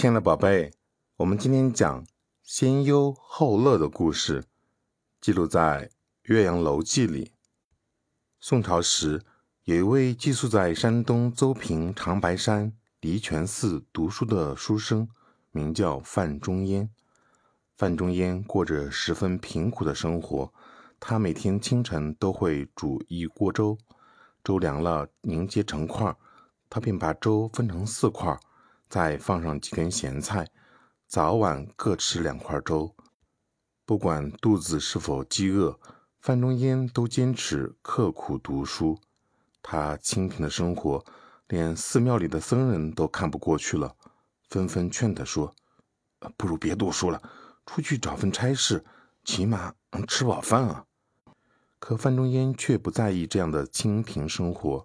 亲爱的宝贝，我们今天讲先忧后乐的故事，记录在《岳阳楼记》里。宋朝时，有一位寄宿在山东邹平长白山离泉寺读书的书生，名叫范仲淹。范仲淹过着十分贫苦的生活，他每天清晨都会煮一锅粥，粥凉了凝结成块，他便把粥分成四块。再放上几根咸菜，早晚各吃两块粥。不管肚子是否饥饿，范仲淹都坚持刻苦读书。他清贫的生活，连寺庙里的僧人都看不过去了，纷纷劝他说：“不如别读书了，出去找份差事，起码能吃饱饭啊。”可范仲淹却不在意这样的清贫生活，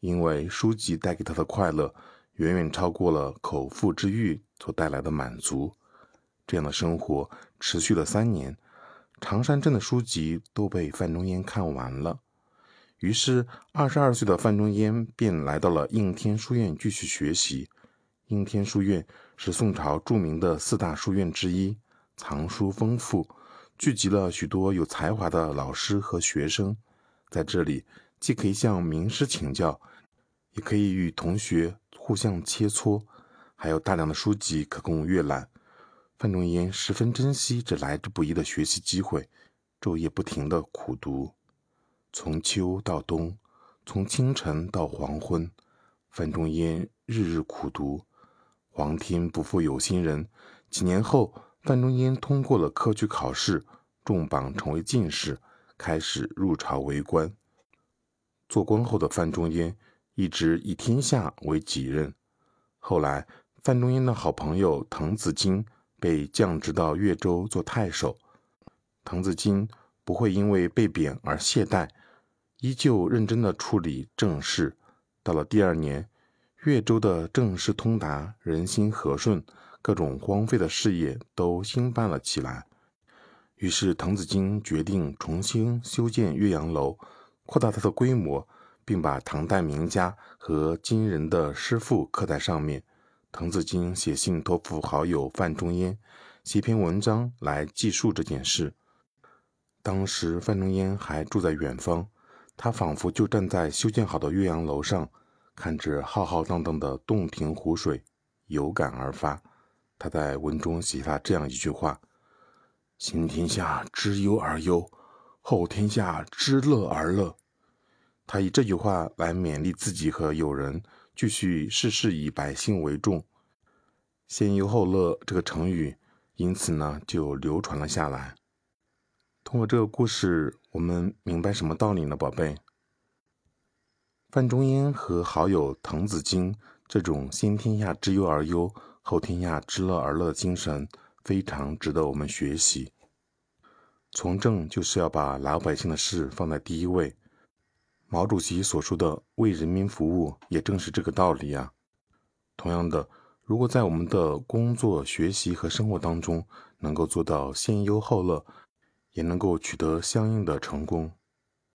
因为书籍带给他的快乐。远远超过了口腹之欲所带来的满足。这样的生活持续了三年，常山镇的书籍都被范仲淹看完了。于是，二十二岁的范仲淹便来到了应天书院继续学习。应天书院是宋朝著名的四大书院之一，藏书丰富，聚集了许多有才华的老师和学生。在这里，既可以向名师请教，也可以与同学。互相切磋，还有大量的书籍可供阅览。范仲淹十分珍惜这来之不易的学习机会，昼夜不停的苦读。从秋到冬，从清晨到黄昏，范仲淹日日苦读。皇天不负有心人，几年后，范仲淹通过了科举考试，中榜成为进士，开始入朝为官。做官后的范仲淹。一直以天下为己任。后来，范仲淹的好朋友滕子京被降职到越州做太守。滕子京不会因为被贬而懈怠，依旧认真地处理政事。到了第二年，越州的政事通达，人心和顺，各种荒废的事业都兴办了起来。于是，滕子京决定重新修建岳阳楼，扩大它的规模。并把唐代名家和今人的诗赋刻在上面。滕子京写信托付好友范仲淹，写篇文章来记述这件事。当时范仲淹还住在远方，他仿佛就站在修建好的岳阳楼上，看着浩浩荡荡的洞庭湖水，有感而发。他在文中写下这样一句话：“先天下之忧而忧，后天下之乐而乐。”他以这句话来勉励自己和友人，继续事事以百姓为重，“先忧后乐”这个成语，因此呢就流传了下来。通过这个故事，我们明白什么道理呢，宝贝？范仲淹和好友滕子京这种先天下之忧而忧，后天下之乐而乐的精神，非常值得我们学习。从政就是要把老百姓的事放在第一位。毛主席所说的“为人民服务”也正是这个道理啊。同样的，如果在我们的工作、学习和生活当中能够做到先忧后乐，也能够取得相应的成功。